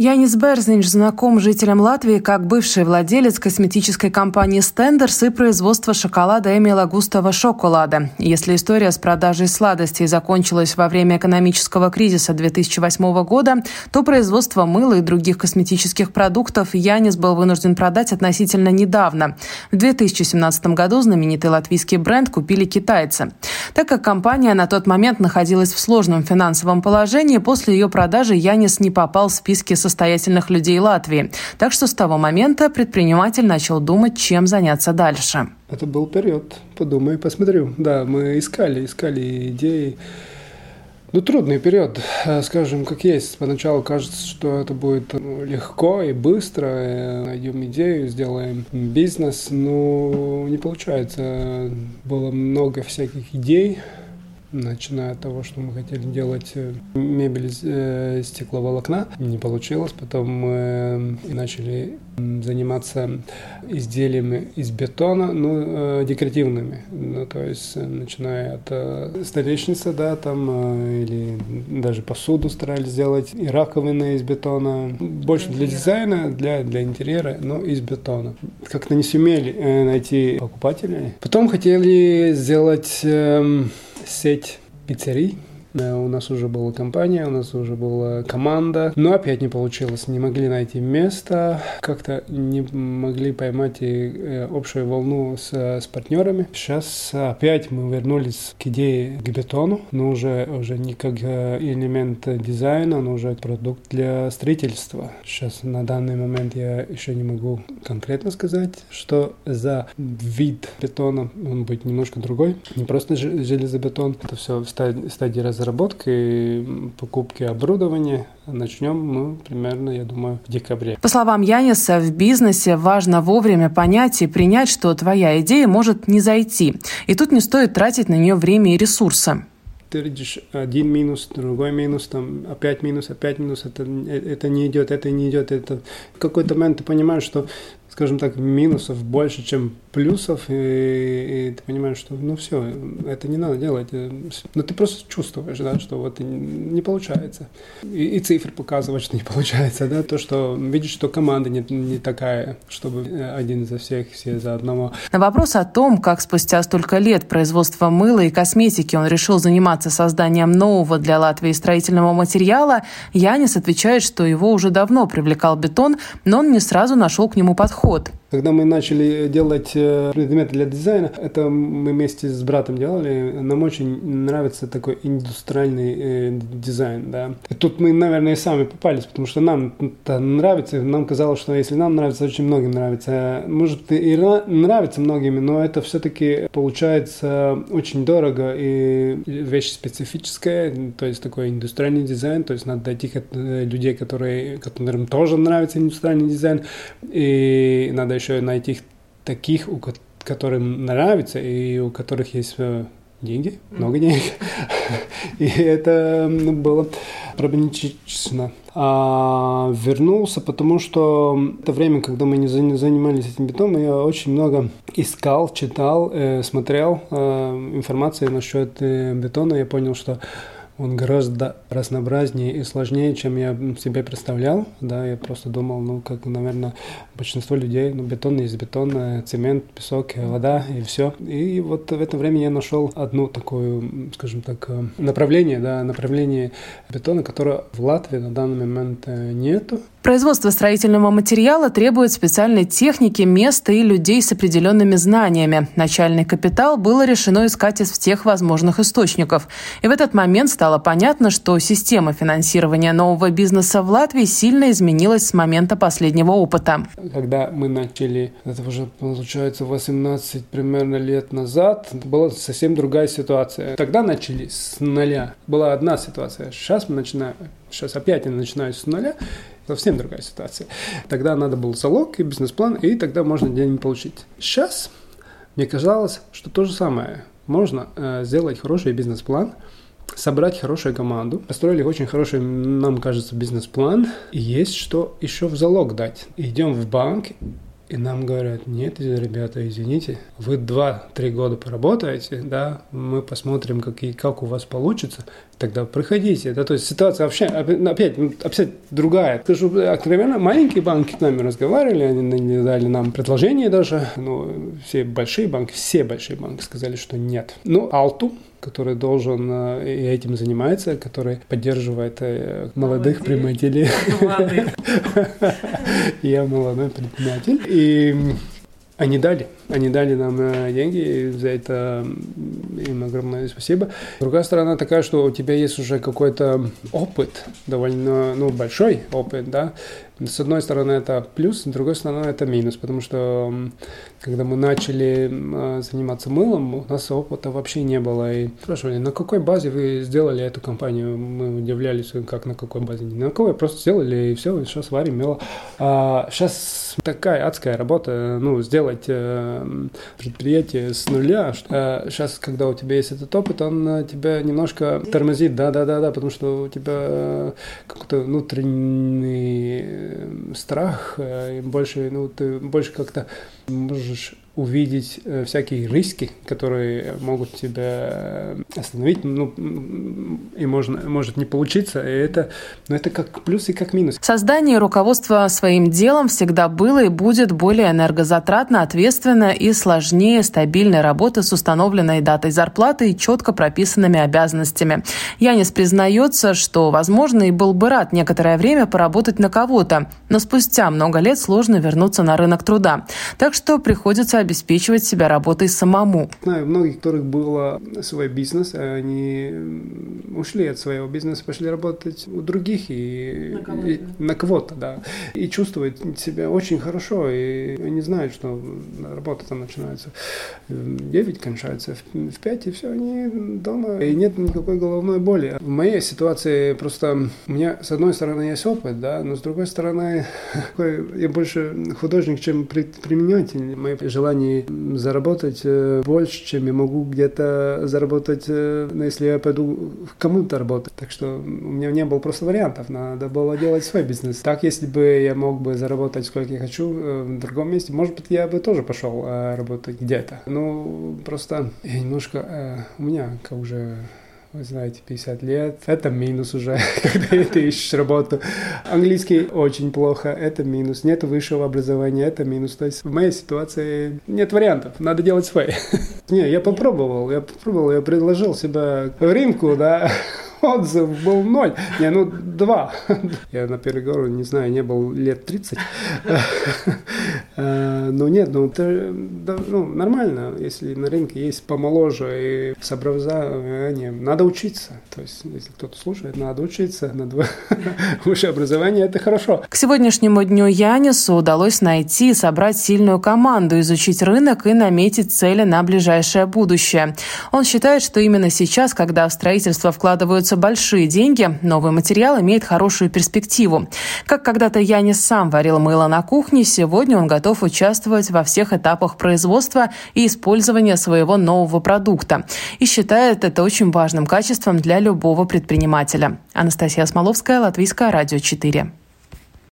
Янис Берзинч знаком жителям Латвии как бывший владелец косметической компании «Стендерс» и производства шоколада Эмила Густава «Шоколада». Если история с продажей сладостей закончилась во время экономического кризиса 2008 года, то производство мыла и других косметических продуктов Янис был вынужден продать относительно недавно. В 2017 году знаменитый латвийский бренд купили китайцы. Так как компания на тот момент находилась в сложном финансовом положении, после ее продажи Янис не попал в списки со состоятельных людей Латвии. Так что с того момента предприниматель начал думать, чем заняться дальше. Это был период. Подумай, посмотрю. Да, мы искали, искали идеи. Ну, трудный период, скажем, как есть. Поначалу кажется, что это будет ну, легко и быстро. Найдем идею, сделаем бизнес. Но не получается. Было много всяких идей, начиная от того, что мы хотели делать э, мебель из э, стекловолокна. Не получилось. Потом мы начали заниматься изделиями из бетона, ну, э, декоративными. Ну, то есть, э, начиная от э, столешницы, да, там, э, или даже посуду старались сделать, и раковины из бетона. Больше для дизайна, для, для интерьера, но из бетона. Как-то не сумели э, найти покупателей. Потом хотели сделать... Э, сеть пиццерий у нас уже была компания, у нас уже была команда, но опять не получилось. Не могли найти место, как-то не могли поймать и э, общую волну с, с партнерами. Сейчас опять мы вернулись к идее к бетону, но уже, уже не как э, элемент дизайна, но уже продукт для строительства. Сейчас на данный момент я еще не могу конкретно сказать, что за вид бетона он будет немножко другой. Не просто железобетон, это все в стадии, разработки разработкой, покупки оборудования. Начнем мы примерно, я думаю, в декабре. По словам Яниса, в бизнесе важно вовремя понять и принять, что твоя идея может не зайти. И тут не стоит тратить на нее время и ресурсы ты видишь один минус, другой минус, там опять минус, опять минус, это, это не идет, это не идет, это в какой-то момент ты понимаешь, что скажем так, минусов больше, чем плюсов, и, и ты понимаешь, что ну все, это не надо делать. Но ну, ты просто чувствуешь, да, что вот не получается. И, и цифры показывают, что не получается, да, то, что видишь, что команда не, не такая, чтобы один за всех, все за одного. На вопрос о том, как спустя столько лет производства мыла и косметики он решил заниматься созданием нового для Латвии строительного материала, Янис отвечает, что его уже давно привлекал бетон, но он не сразу нашел к нему подход. Когда мы начали делать э, предметы для дизайна, это мы вместе с братом делали, нам очень нравится такой индустриальный э, дизайн, да. И тут мы, наверное, и сами попались, потому что нам это нравится, нам казалось, что если нам нравится, очень многим нравится. Может, и нравится многими, но это все-таки получается очень дорого и вещь специфическая, то есть такой индустриальный дизайн, то есть надо дойти к э, людей, которые, которым тоже нравится индустриальный дизайн, и надо еще найти таких, у которым нравится и у которых есть э, деньги, много денег. И это было проблематично. А вернулся, потому что это время, когда мы не занимались этим бетоном, я очень много искал, читал, э, смотрел э, информации насчет бетона. Я понял, что он гораздо разнообразнее и сложнее, чем я себе представлял. Да, я просто думал, ну, как, наверное, большинство людей, ну, бетон есть бетон, цемент, песок, вода и все. И вот в это время я нашел одну такую, скажем так, направление, да, направление бетона, которое в Латвии на данный момент э, нету. Производство строительного материала требует специальной техники, места и людей с определенными знаниями. Начальный капитал было решено искать из всех возможных источников. И в этот момент стало понятно, что система финансирования нового бизнеса в Латвии сильно изменилась с момента последнего опыта. Когда мы начали, это уже получается 18 примерно лет назад, была совсем другая ситуация. Тогда начали с нуля. Была одна ситуация. Сейчас мы начинаем, сейчас опять я начинаю с нуля совсем другая ситуация. Тогда надо был залог и бизнес-план, и тогда можно деньги получить. Сейчас мне казалось, что то же самое. Можно э, сделать хороший бизнес-план, собрать хорошую команду, построили очень хороший, нам кажется, бизнес-план, и есть что еще в залог дать. Идем в банк, и нам говорят, нет, ребята, извините, вы 2-3 года поработаете, да, мы посмотрим, как, и, как у вас получится, тогда приходите. Да, то есть ситуация вообще опять, опять другая. Скажу откровенно, маленькие банки с нами разговаривали, они дали нам предложение даже. Ну, все большие банки, все большие банки сказали, что нет. Ну, Алту, который должен э, и этим занимается, который поддерживает э, молодых предпринимателей. Я молодой предприниматель. И они дали. Они дали нам э, деньги, за это им огромное спасибо. Другая сторона такая, что у тебя есть уже какой-то опыт, довольно ну, большой опыт, да. С одной стороны это плюс, с другой стороны это минус, потому что когда мы начали э, заниматься мылом, у нас опыта вообще не было. И спрашивали, на какой базе вы сделали эту компанию? Мы удивлялись, как на какой базе. Не на какой, просто сделали и все, сейчас варим мыло. А сейчас такая адская работа, ну, сделать э, предприятие с нуля. Сейчас, э, когда у тебя есть этот опыт, он э, тебя немножко тормозит, да-да-да-да, потому что у тебя какой-то внутренний страх, и больше, ну, ты больше как-то можешь увидеть э, всякие риски, которые могут тебя остановить, ну, и можно, может не получиться, и это, но это как плюс и как минус. Создание руководства своим делом всегда было и будет более энергозатратно, ответственно и сложнее стабильной работы с установленной датой зарплаты и четко прописанными обязанностями. Янис признается, что, возможно, и был бы рад некоторое время поработать на кого-то, но спустя много лет сложно вернуться на рынок труда. Так что приходится обеспечивать себя работой самому. Знаю, многих, у которых был свой бизнес, они ушли от своего бизнеса, пошли работать у других и на кого-то, и, на кого-то да. И чувствуют себя очень хорошо, и они знают, что работа там начинается в 9, кончается в 5, и все, они дома, и нет никакой головной боли. В моей ситуации просто у меня, с одной стороны, есть опыт, да, но с другой стороны, я больше художник, чем предприниматель. Мои желания заработать э, больше, чем я могу где-то заработать, ну, если я пойду кому-то работать. Так что у меня не было просто вариантов, надо было делать свой бизнес. Так, если бы я мог бы заработать сколько я хочу э, в другом месте, может быть, я бы тоже пошел работать где-то. Ну, просто немножко, у меня как уже вы знаете, 50 лет. Это минус уже, когда ты ищешь работу. Английский очень плохо, это минус. Нет высшего образования, это минус. То есть в моей ситуации нет вариантов, надо делать свои. Не, я попробовал, я попробовал, я предложил себя в рынку, да, отзыв был ноль. Не, ну, два. Я на переговоры, не знаю, не был лет 30. Э, ну, нет, ну, это ну, нормально, если на рынке есть помоложе и с образованием. Надо учиться. То есть, если кто-то слушает, надо учиться. Надо высшее образование, это хорошо. К сегодняшнему дню Янису удалось найти и собрать сильную команду, изучить рынок и наметить цели на ближайшее будущее. Он считает, что именно сейчас, когда в строительство вкладываются вкладываются большие деньги, новый материал имеет хорошую перспективу. Как когда-то Янис сам варил мыло на кухне, сегодня он готов участвовать во всех этапах производства и использования своего нового продукта. И считает это очень важным качеством для любого предпринимателя. Анастасия Смоловская, Латвийское радио 4.